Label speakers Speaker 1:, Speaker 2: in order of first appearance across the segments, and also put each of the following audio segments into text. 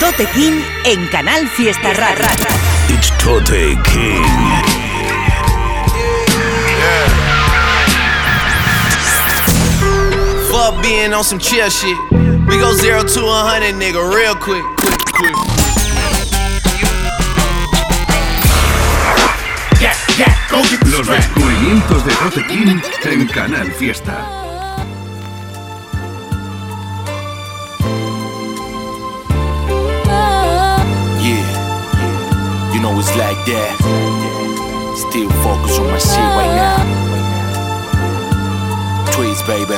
Speaker 1: Tote King en Canal Fiesta Rara.
Speaker 2: It's Tote King.
Speaker 3: Fuck being on some chill shit. We go zero to a hundred, nigga, real quick, quick, quick.
Speaker 2: Los descubrimientos de Tote King en Canal Fiesta.
Speaker 3: That. Still focus on my shit right now. Tweets, baby.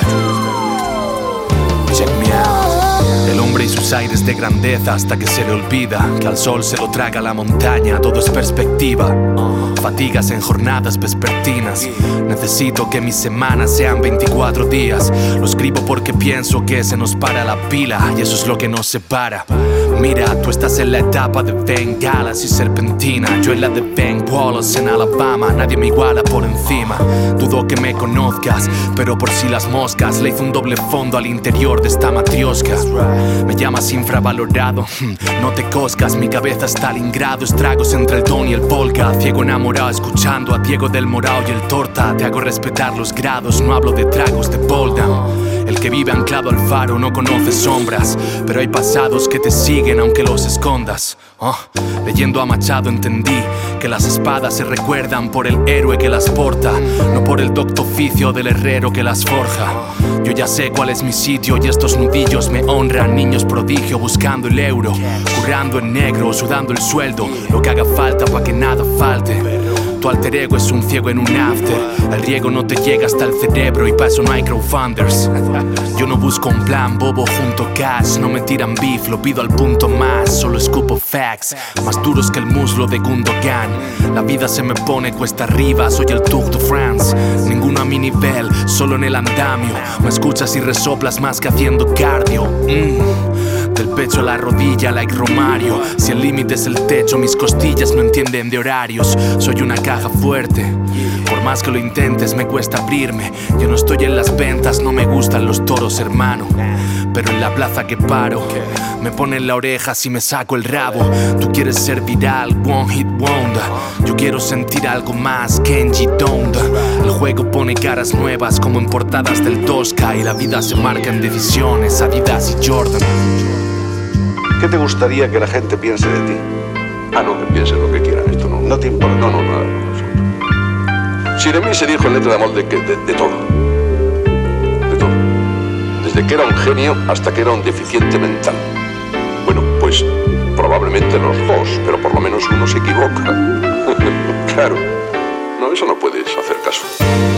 Speaker 3: Check me out.
Speaker 4: El hombre y sus aires de grandeza hasta que se le olvida que al sol se lo traga la montaña, todo es perspectiva. Fatigas en jornadas vespertinas. Necesito que mis semanas sean 24 días. Lo escribo porque pienso que se nos para la pila y eso es lo que nos separa. Mira, tú estás en la etapa de bengalas y serpentina. Yo en la de Ben Wallace en Alabama. Nadie me iguala por encima. Dudo que me conozcas, pero por si las moscas le hice un doble fondo al interior de esta matriosca. Me llamas infravalorado, no te coscas. Mi cabeza está al ingrado, estragos entre el don y el polka. Ciego enamorado, escuchando a Diego del Morao y el Torta. Te hago respetar los grados, no hablo de tragos de bolda. El que vive anclado al faro no conoce sombras, pero hay pasados que te siguen aunque los escondas. Oh, leyendo a Machado entendí que las espadas se recuerdan por el héroe que las porta, no por el docto oficio del herrero que las forja. Yo ya sé cuál es mi sitio y estos nudillos me honran, niños prodigio buscando el euro, currando en negro, sudando el sueldo, lo que haga falta para que nada falte. Tu alter ego es un ciego en un after. El riego no te llega hasta el cerebro y para eso no hay crowdfunders. Yo no busco un plan bobo junto cash. No me tiran beef, lo pido al punto más. Solo escupo facts, más duros que el muslo de Gundogan. La vida se me pone cuesta arriba, soy el Tour de France. Ninguno a mi nivel, solo en el andamio. Me escuchas y resoplas más que haciendo cardio. Mm. Del pecho a la rodilla, like Romario. Si el límite es el techo, mis costillas no entienden de horarios. Soy una caja fuerte. Por más que lo intentes, me cuesta abrirme. Yo no estoy en las ventas, no me gustan los toros, hermano. Pero en la plaza que paro, me ponen la oreja si me saco el rabo. Tú quieres ser viral, one hit wonder. Yo quiero sentir algo más, Kenji Donda. El juego pone caras nuevas como en portadas del Tosca. Y la vida se marca en decisiones, Adidas y Jordan.
Speaker 5: ¿Qué te gustaría que la gente piense de ti? Ah, no, que piense lo que quieran, esto no. No te importa, no, no, nada, no. Si de mí se dijo en letra de molde que de, de todo. De todo. Desde que era un genio hasta que era un deficiente mental. Bueno, pues probablemente los dos, pero por lo menos uno se equivoca. claro. Eso no puedes hacer caso.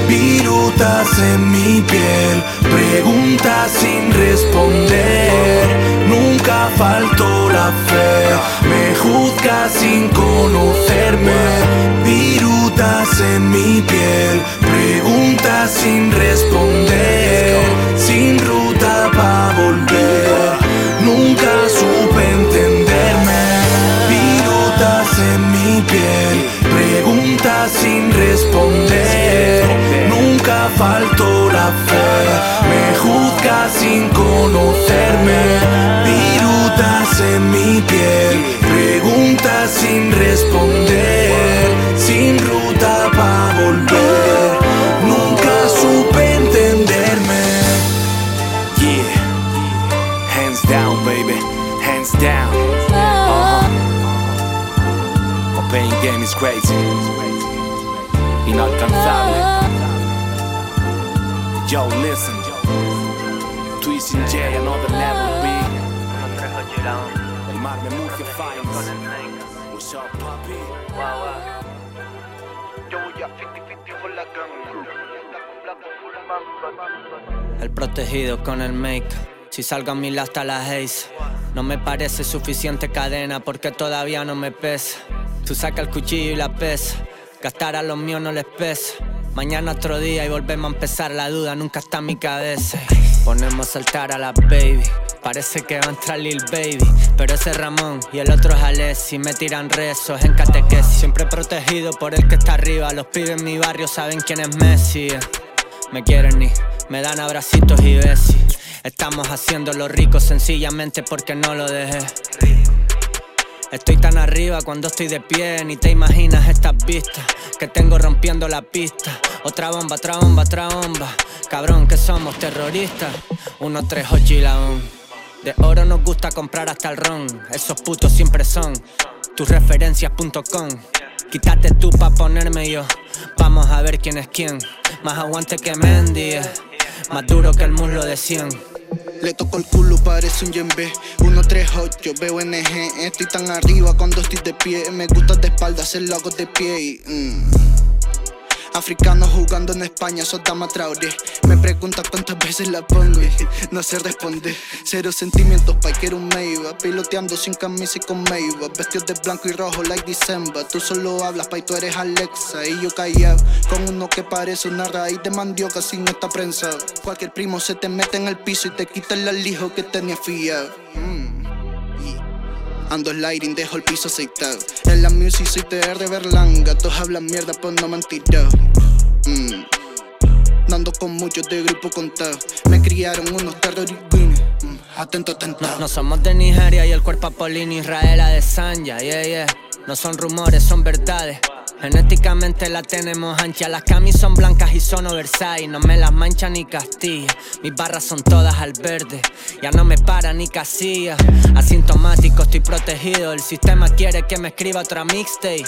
Speaker 6: Virutas en mi piel, preguntas sin responder. Nunca faltó la fe, me juzgas sin conocerme. Virutas en mi piel, preguntas sin responder. Sin ruta para volver, sin responder. Nunca faltó la fe, me juzgas sin conocerme.
Speaker 4: El
Speaker 7: protegido con el make. Si salgo a mil hasta las haze. No me parece suficiente cadena porque todavía no me pesa. Tú saca el cuchillo y la pesa. Gastar a los míos no les pesa. Mañana otro día y volvemos a empezar. La duda nunca está en mi cabeza. Ponemos a saltar a la baby. Parece que va a entrar Lil Baby. Pero ese es Ramón y el otro es Alessi. Me tiran rezos en catequesis. Siempre protegido por el que está arriba. Los pibes en mi barrio saben quién es Messi. eh. Me quieren y me dan abracitos y besis. Estamos haciendo lo rico sencillamente porque no lo dejé. Estoy tan arriba cuando estoy de pie, ni te imaginas estas vistas que tengo rompiendo la pista. Otra bomba, otra bomba, otra bomba. Cabrón, que somos terroristas. Uno, tres, ocho y la on. De oro nos gusta comprar hasta el ron. Esos putos siempre son tus referencias.com. Quítate tú pa' ponerme yo. Vamos a ver quién es quién. Más aguante que Mendy. eh. Más duro que el muslo de 100.
Speaker 8: Le toco el culo, parece un yembe 138, veo NG Estoy tan arriba cuando estoy de pie Me gusta de espalda hacerlo hago de pie y, mm. Africanos jugando en España, sos dama traoré. Me pregunta cuántas veces la pongo y no sé responder Cero sentimientos, pa' quiero un Maybach Piloteando sin camisa y con Maybach Vestidos de blanco y rojo like December. Tú solo hablas, pa' y tú eres Alexa. Y yo callado, con uno que parece una raíz de mandioca si no está prensado. Cualquier primo se te mete en el piso y te quita el alijo que tenía fiado. Mm. Ando sliding, dejo el piso aceitado. En la music soy TR Berlanga. Todos hablan mierda, pues no me han. Mm. No ando con muchos de grupo contado. Me criaron unos terroristas. Mm. Atento, atento.
Speaker 7: No, no somos de Nigeria y el cuerpo Apolino Israela de Sanya, yeah, yeah. No son rumores, son verdades. Genéticamente la tenemos ancha, las camis son blancas y son oversize. No me las mancha ni Castilla, mis barras son todas al verde. Ya no me para ni casilla. Asintomático, estoy protegido. El sistema quiere que me escriba otra mixtape.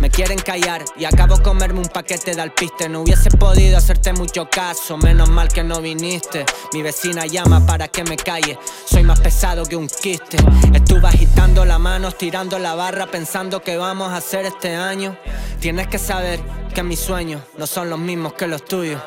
Speaker 7: Me quieren callar y acabo comerme un paquete de alpiste. No hubiese podido hacerte mucho caso, menos mal que no viniste. Mi vecina llama para que me calle. Soy más pesado que un quiste. Estuve agitando la mano, tirando la barra, pensando que vamos a hacer este año. Tienes que saber que mis sueños no son los mismos que los tuyos.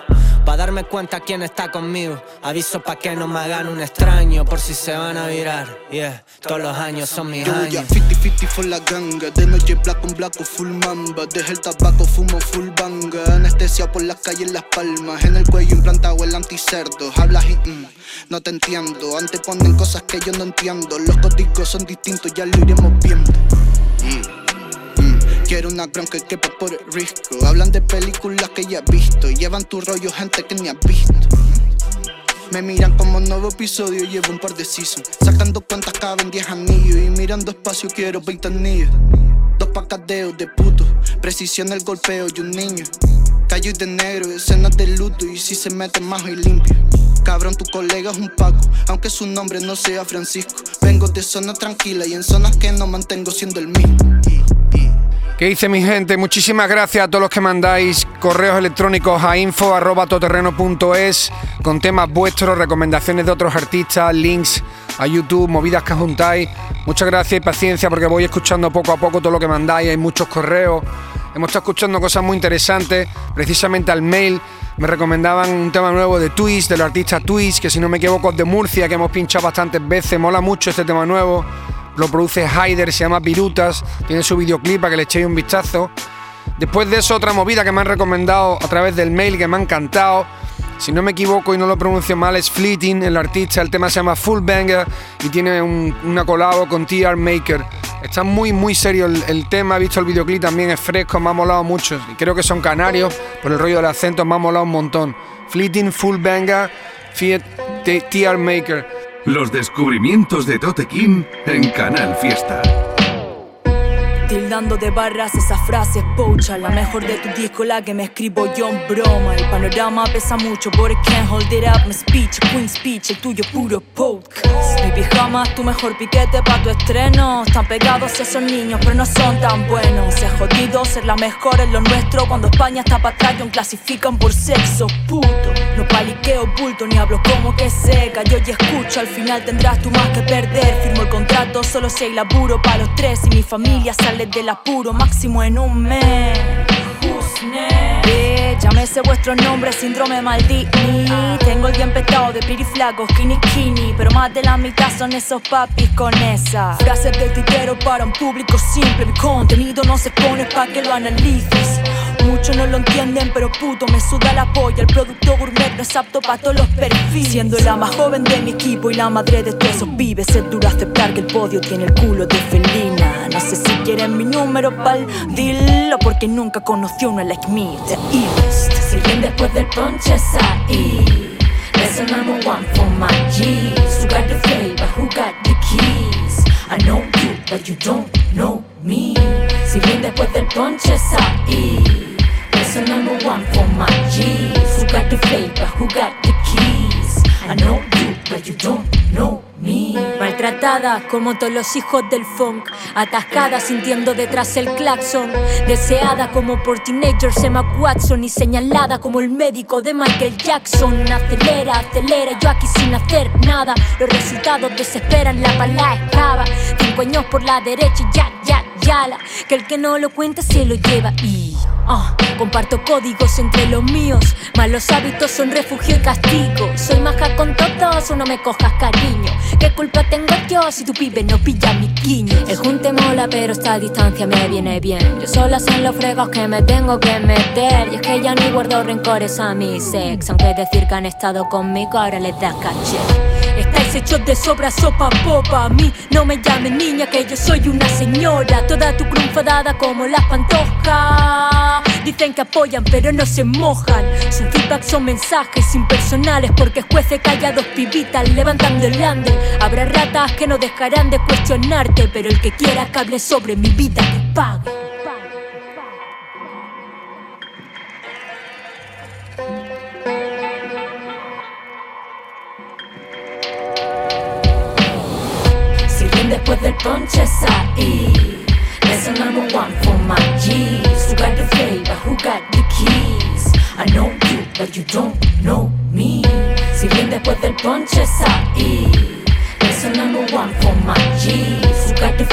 Speaker 7: Pa' darme cuenta quién está conmigo. Aviso pa' que no me hagan un extraño por si se van a virar. Yeah, todos los años son mis
Speaker 8: Yo
Speaker 7: años.
Speaker 8: 50-50 for la ganga De noche black on black o full mamba. Deja el tabaco, fumo full banga. Anestesia por las calles Las Palmas. En el cuello implantado el anticerdo. Hablas y mm, no te entiendo. Anteponen cosas que yo no entiendo. Los códigos son distintos, ya lo iremos viendo. Mm, Quiero una gran que quepa por el risco Hablan de películas que ya he visto Llevan tu rollo gente que ni has visto me miran como nuevo episodio, llevo un par de seasons. Sacando cuentas caben 10 anillos. Y mirando espacio quiero 20 anillos. Dos pacadeos de puto. Precisión el golpeo y un niño. Callo de negro, escenas de luto. Y si se mete majo y limpio. Cabrón, tu colega es un Paco, aunque su nombre no sea Francisco. Vengo de zona tranquila y en zonas que no mantengo siendo el mismo.
Speaker 9: ¿Qué dice mi gente? Muchísimas gracias a todos los que mandáis correos electrónicos a info.toterreno.es con temas vuestros, recomendaciones de otros artistas, links a YouTube, movidas que juntáis. Muchas gracias y paciencia porque voy escuchando poco a poco todo lo que mandáis, hay muchos correos. Hemos estado escuchando cosas muy interesantes, precisamente al mail. Me recomendaban un tema nuevo de Twist, del artista Twist, que si no me equivoco es de Murcia, que hemos pinchado bastantes veces. Mola mucho este tema nuevo. Lo produce Haider, se llama Virutas. Tiene su videoclip para que le echéis un vistazo. Después de eso, otra movida que me han recomendado a través del mail que me ha encantado. Si no me equivoco y no lo pronuncio mal, es Fleeting, el artista. El tema se llama Full Banger y tiene un- una colabo con TR Maker. Está muy, muy serio el, tema. He visto el videoclip también, es fresco, me ha molado mucho. Y creo que son canarios, por el rollo del acento, me ha molado un montón. Fleeting, Full Banger, TR Maker.
Speaker 2: Los descubrimientos de Tote King en Canal Fiesta.
Speaker 10: Tildando de barras esas frases pocha. La mejor de tu disco, la que me escribo yo en broma. El panorama pesa mucho, but can't hold it up. My speech, queen speech, el tuyo puro podcast. Baby, jamás tu mejor piquete pa' tu estreno. Están pegados esos niños, pero no son tan buenos. Es jodido ser la mejor en lo nuestro. Cuando España está para atrás, clasifican por sexo puto. No paliqueo bulto, ni hablo como que seca. Yo ya escucho, al final tendrás tú más que perder. Firmo el contrato solo si hay laburo para los tres. Y mi familia sale del apuro máximo en un mes? Eh, llámese vuestro nombre, síndrome Maldini Tengo el día empezado de pretty skinny skinny Pero más de la mitad son esos papis con esa Frases de titero para un público simple Mi contenido no se pone pa' que lo analices Muchos no lo entienden, pero puto me suda la polla. El producto gourmet no es apto para todos los perfiles. Siendo la más joven de mi equipo y la madre de todos esos pibes, es duro aceptar que el podio tiene el culo de felina. Número pa'l deal o porque nunca conoció una like me, the illest. Si bien después del ponche es ahí.
Speaker 11: That's the number one for my G's. Who got the flavor? Who got the keys? I know you, but you don't know me. Si bien después del ponche es ahí. That's the number one for my G's. Who got the flavor? Who got the keys? I know you, but you don't know me. Como todos los hijos del funk. Atascada sintiendo detrás el claxon. Deseada como por teenagers Emma Watson. Y señalada como el médico de Michael Jackson. Acelera, acelera, yo aquí sin hacer nada. Los resultados desesperan, la bala escava. Cinco años por la derecha y ya, ya, ya. la- Que el que no lo cuenta se lo lleva y. Ah, comparto códigos entre los míos, malos hábitos son refugio y castigo. Soy maja con todos no me cojas cariño. ¿Qué culpa tengo yo si tu pibe no pilla mi guiño? El junte mola, pero esta distancia me viene bien. Yo sola sé en los fregos que me tengo que meter. Y es que ya ni guardo rencores a mi sex. Aunque decir que han estado conmigo ahora les da caché. Estáis hechos de sobra, sopa, popa. A mí no me llames niña, que yo soy una señora. Toda tu cruz enfadada como las pantojas. Dicen que apoyan, pero no se mojan. Su feedback son mensajes impersonales, porque jueces callados pibitas levantando el lander. Habrá ratas que no dejarán de cuestionarte, pero el que quiera que hable sobre mi vida que pague. Number one for my G's Who got the who got the keys I know you, but you don't know me. Number one for my G's Who got the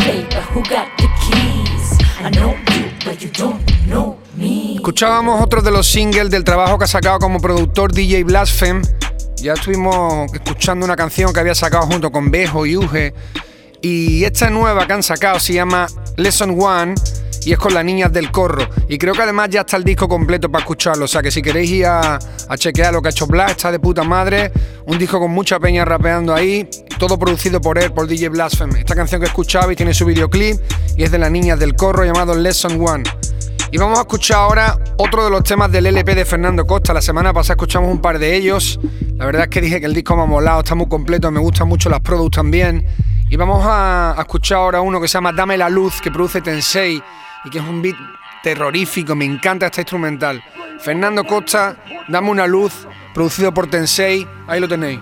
Speaker 11: who got the keys I know you, but you don't know me.
Speaker 9: Escuchábamos otro de los singles del trabajo que ha sacado como productor DJ Blaspheme. Ya estuvimos escuchando una canción que había sacado junto con Bejo y Uge. Y esta nueva que han sacado se llama Lesson One y es con las niñas del corro. Y creo que además ya está el disco completo para escucharlo. O sea que si queréis ir a, chequear lo que ha hecho Blas, está de puta madre. Un disco con mucha peña rapeando ahí. Todo producido por él, por DJ Blaspheme. Esta canción que escuchabais tiene su videoclip y es de las niñas del corro llamado Lesson One. Y vamos a escuchar ahora otro de los temas del LP de Fernando Costa. La semana pasada escuchamos un par de ellos. La verdad es que dije que el disco me ha molado, está muy completo, me gustan mucho las products también. Y vamos a, escuchar ahora uno que se llama Dame la Luz, que produce Tensei y que es un beat terrorífico, me encanta este instrumental. Fernando Costa, Dame una Luz, producido por Tensei, ahí lo tenéis.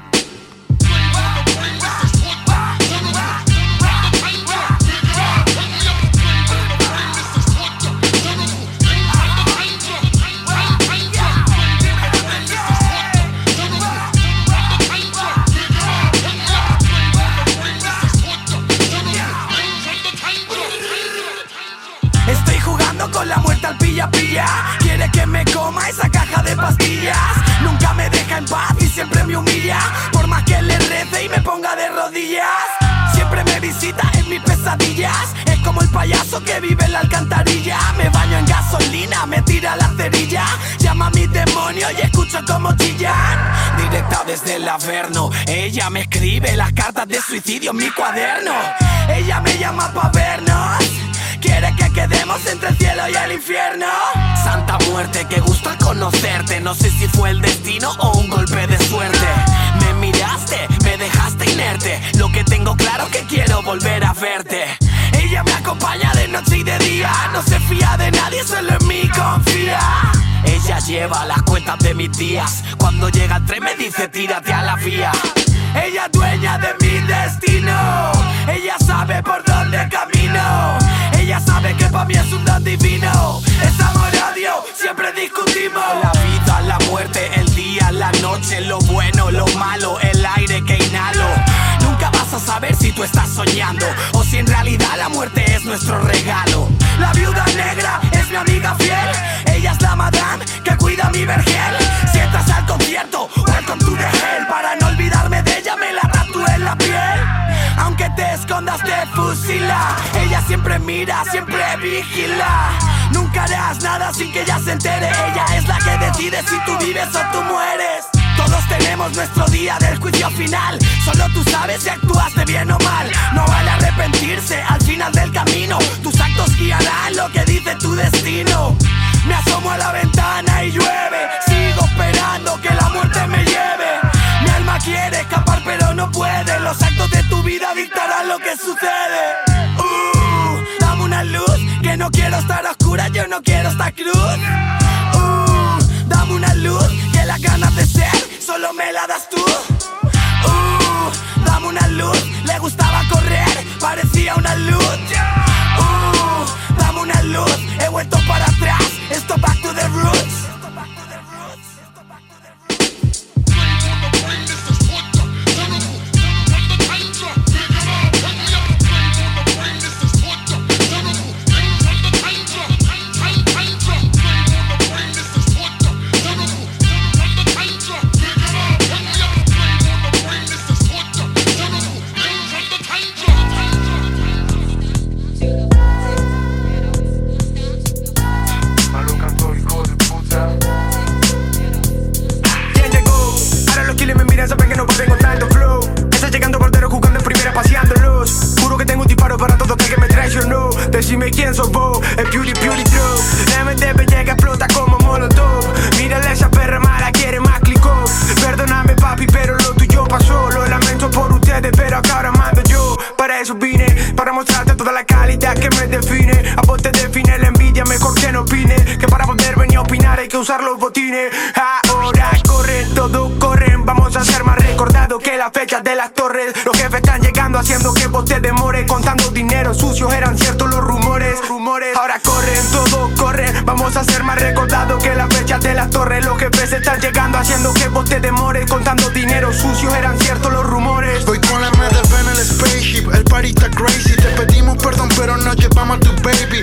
Speaker 12: Suicidio en mi cuaderno. Ella me llama pa' vernos. Quiere que quedemos entre el cielo y el infierno. Santa muerte, qué gusto al conocerte. No sé si fue el destino o un golpe de suerte. Me miraste, me dejaste inerte. Lo que tengo claro que quiero volver a verte. Ella me acompaña de noche y de día. No se fía de nadie, solo en mí confía. Ella lleva las cuentas de mis días. Cuando llega el tren me dice tírate a la vía. Ella es dueña de mi destino. Ella sabe por dónde camino. Ella sabe que para mí es un don divino. Es amor odio, siempre discutimos. La vida, la muerte, el día, la noche, lo bueno, lo malo, el aire que inhalo. Nunca vas a saber si tú estás soñando o si en realidad la muerte es nuestro regalo. mira, siempre vigila. Nunca harás nada sin que ella se entere. Ella es la que decide si tú vives o tú mueres. Todos tenemos nuestro día del juicio final. Solo tú sabes si actuaste bien o mal. No vale arrepentirse al final del camino. Tus actos guiarán lo que dice tu destino. Me asomo a la ventana y llueve. Sigo esperando que la muerte me lleve.
Speaker 13: Mi alma quiere escapar, pero no puede. Los actos de tu vida dictarán lo que sucede. Que no quiero estar oscura, yo no quiero estar cruz. A ser más recordados que las fechas de las torres. Los jefes están llegando haciendo que vos te demores Contando dinero. Sucios eran ciertos los rumores.
Speaker 14: Voy con la MDB en el spaceship El party está crazy. Te pedimos perdón pero no llevamos a tu baby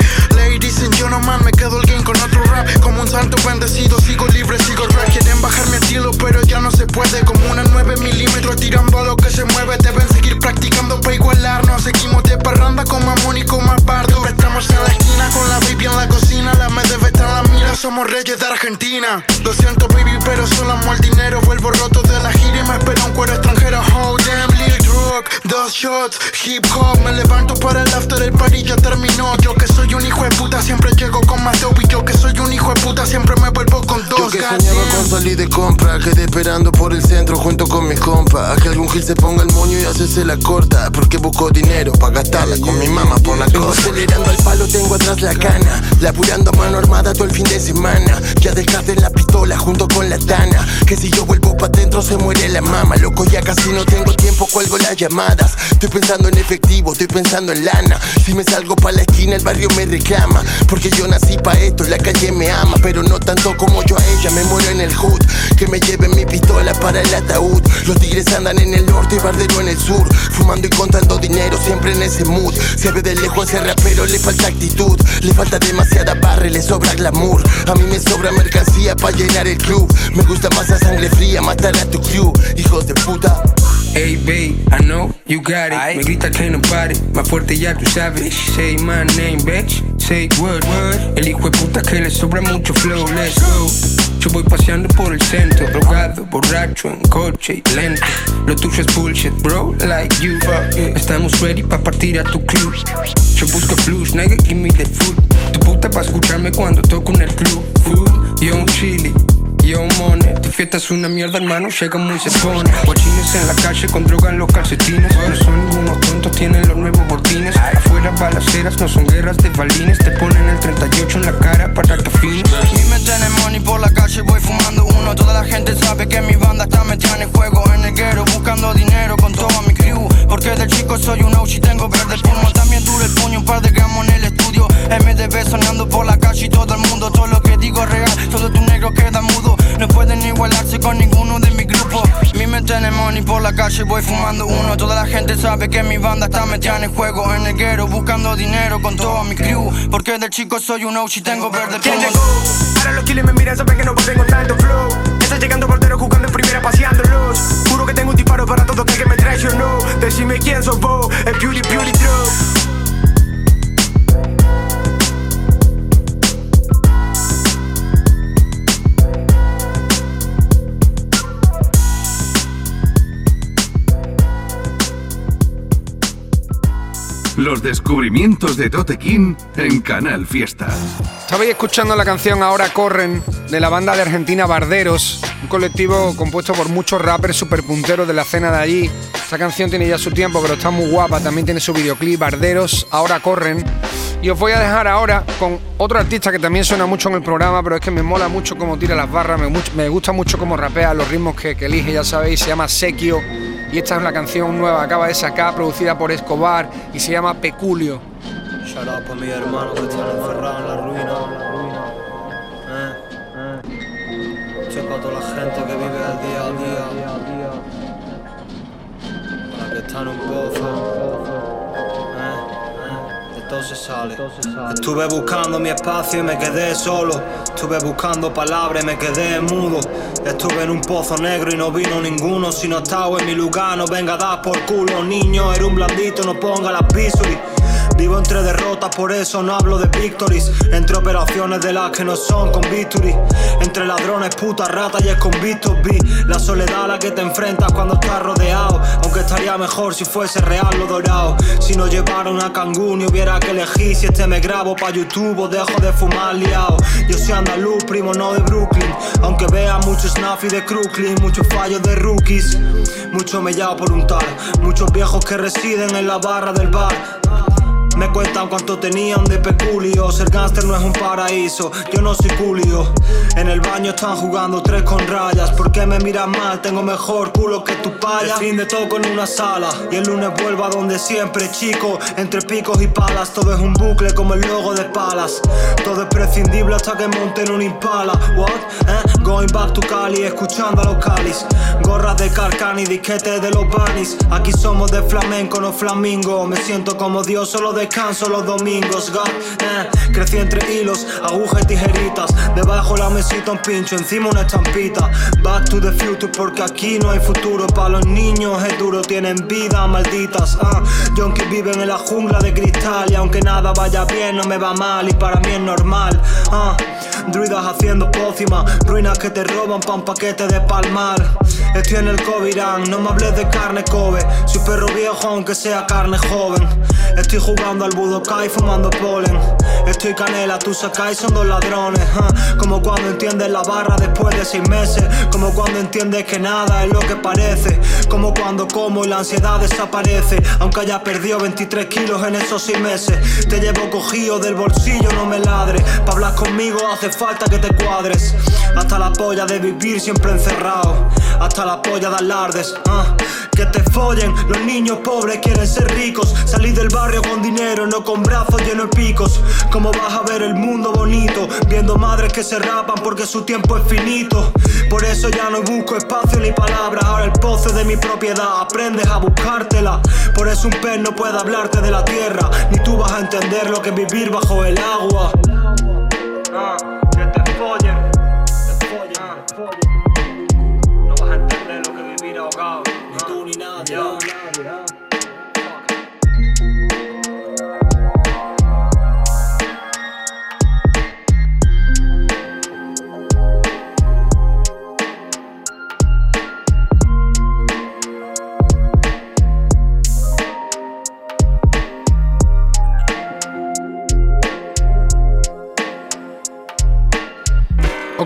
Speaker 14: somos reyes de Argentina. Lo siento baby pero solo amo el dinero. Vuelvo roto de la gira y me espera un cuero extranjero. Oh damn Lil Drug, dos shots, hip hop. Me levanto para el after, el party ya terminó. Yo que soy un hijo de puta siempre llego con más dope. Y yo que soy un hijo de puta siempre me
Speaker 15: de compra Quedé esperando por el centro junto con mis compas. A que algún gil se ponga el moño y hacerse la corta Porque busco dinero para gastarla con mi mamá por la cosa
Speaker 16: acelerando al palo, tengo atrás la cana Laburando a mano armada todo el fin de semana. Ya dejaste la pistola junto con la tana Que si yo vuelvo pa' dentro se muere la mama. Loco, ya casi no tengo tiempo, cuelgo las llamadas. Estoy pensando en efectivo, estoy pensando en lana. Si me salgo pa' la esquina el barrio me reclama Porque yo nací pa' esto, la calle me ama Pero no tanto como yo a ella, me muero en el hood Que me lleven mi pistola para el ataúd. Los tigres andan en el norte y Bardero en el sur. Fumando y contando dinero, siempre en ese mood. Se ve de lejos ese rapero, le falta actitud. Le falta demasiada barra y le sobra glamour. A mí me sobra mercancía pa' llenar el club. Me gusta más a sangre fría, matar a tu crew. Hijos de puta
Speaker 17: Hey babe, I know you got it. Me grita que no pare, más fuerte ya tú sabes. Say my name, bitch. Say word, word. El hijo de puta que le sobra mucho flow, let's go. Yo voy paseando por el centro, drogado, borracho, en coche y lento. Lo tuyo es bullshit, bro, like you. Estamos ready pa' partir a tu club. Yo busco flus, nigga, give me the food. Tu puta pa' escucharme cuando toco en el club. Food, yo un chili. Yo money, tu fiesta es una mierda hermano, llega muy se pone Guachines en la calle con droga en los calcetines. No son ningunos tontos, tienen los nuevos botines Afuera balaceras, no son guerras de balines. Te ponen el 38 en la cara para que afines.
Speaker 13: Y me tienen money por la calle, voy fumando uno. Toda la gente sabe que mi voy fumando uno. Toda la gente sabe que mi banda está metida en el juego. En el guero, buscando dinero con toda mi crew. Porque del chico soy un OG, tengo verde
Speaker 14: ¿Quién llegó? Ahora los killers me miran, saben que no pueden con tanto flow. Está llegando portero jugando en primera, paseándolos. Juro que tengo un disparo para todo que me traicionó. Decime quién sos vos, el beauty, beauty
Speaker 2: Los descubrimientos de Tote King en Canal Fiesta.
Speaker 9: Estabais escuchando la canción Ahora Corren de la banda de Argentina Barderos, un colectivo compuesto por muchos rappers super punteros de la escena de allí. Esta canción tiene ya su tiempo, pero está muy guapa. También tiene su videoclip Barderos, Ahora Corren. Y os voy a dejar ahora con otro artista que también suena mucho en el programa, pero es que me mola mucho cómo tira las barras, me, gusta mucho cómo rapea, los ritmos que, que elige, ya sabéis, se llama Sequio y esta es una canción nueva, acaba de sacar, producida por Escobar y se llama Peculio.
Speaker 18: Shout out para mi hermano que están encerrados en la ruina. Eh, eh. Checa a toda la gente que vive el día a día. Para que están un pozo se sale. Estuve buscando mi espacio y me quedé solo. Estuve buscando palabras y me quedé mudo. Estuve en un pozo negro y no vino ninguno. Si no estaba en mi lugar, no venga a dar por culo. Niño, era un blandito, no ponga la pisuri. Vivo entre derrotas, por eso no hablo de victories. Entre operaciones de las que no son con victory. Entre ladrones, putas, ratas y esconvistos vi la soledad a la que te enfrentas cuando estás rodeado. Aunque estaría mejor si fuese real lo dorado. Si no llevara una cangú y hubiera que elegir si este me grabo pa' YouTube o dejo de fumar liado. Yo soy andaluz, primo, no de Aunque vea mucho snaffy de Crooklyn, muchos fallos de rookies. Mucho mellado por un tal, muchos viejos que residen en la barra del bar. Me cuentan cuánto tenían de peculio. Ser gangster no es un paraíso, yo no soy culio. En el baño están jugando tres con rayas. ¿Por qué me miras mal? Tengo mejor culo que tu paya. El fin de todo en una sala. Y el lunes vuelvo a donde siempre, chico. Entre picos y palas, todo es un bucle como el logo de palas. Todo es prescindible hasta que monten un impala. What? Eh? Going back to Cali, escuchando a los calis. Gorras de carcani, disquetes de los banis. Aquí somos de flamenco, no flamingo. Me siento como Dios, solo de descanso los domingos, God, eh. Crecí entre hilos, agujas y tijeritas. Debajo la mesita un pincho, encima una estampita. Back to the future, porque aquí no hay futuro. Para los niños es duro, tienen vida, malditas. Uh. Junkies viven en la jungla de cristal. Y aunque nada vaya bien, no me va mal. Y para mí es normal. Uh. Druidas haciendo pócimas, ruinas que te roban pa' un paquete de palmar. Estoy en el Covirán, no me hables de carne Kobe. Soy perro viejo aunque sea carne joven. Estoy jugando al Budokai fumando polen. Estoy canela, tú sacáis son dos ladrones. Como cuando entiendes la barra después de seis meses. Como cuando entiendes que nada es lo que parece. Como cuando como y la ansiedad desaparece. Aunque haya perdido 23 kilos en esos seis meses. Te llevo cogido del bolsillo, no me ladres. Pa' hablar conmigo hace falta que te cuadres. Hasta la polla de vivir siempre encerrado. Hasta la polla de alardes. Que te follen, los niños pobres quieren ser ricos. Salir del barrio con dinero, no con brazos llenos de picos. ¿Cómo vas a ver el mundo bonito? Viendo madres que se rapan porque su tiempo es finito. Por eso ya no busco espacio ni palabras. Ahora el pozo de mi propiedad, aprendes a buscártela. Por eso un pez no puede hablarte de la tierra. Ni tú vas a entender lo que es vivir bajo el agua. Ah,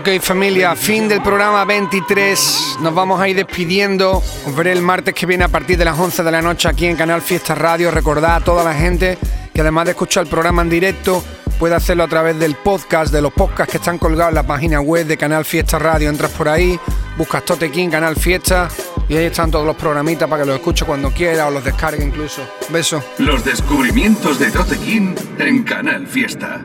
Speaker 9: Ok familia, fin del programa 23, nos vamos a ir despidiendo, os veré el martes que viene a partir de las 11 de la noche aquí en Canal Fiesta Radio, recordad a toda la gente que además de escuchar el programa en directo, puede hacerlo a través del podcast, de los podcasts que están colgados en la página web de Canal Fiesta Radio, entras por ahí, buscas Totequín, Canal Fiesta y ahí están todos los programitas para que los escuche cuando quiera o los descargue incluso. Beso.
Speaker 2: Los descubrimientos de Totequín en Canal Fiesta.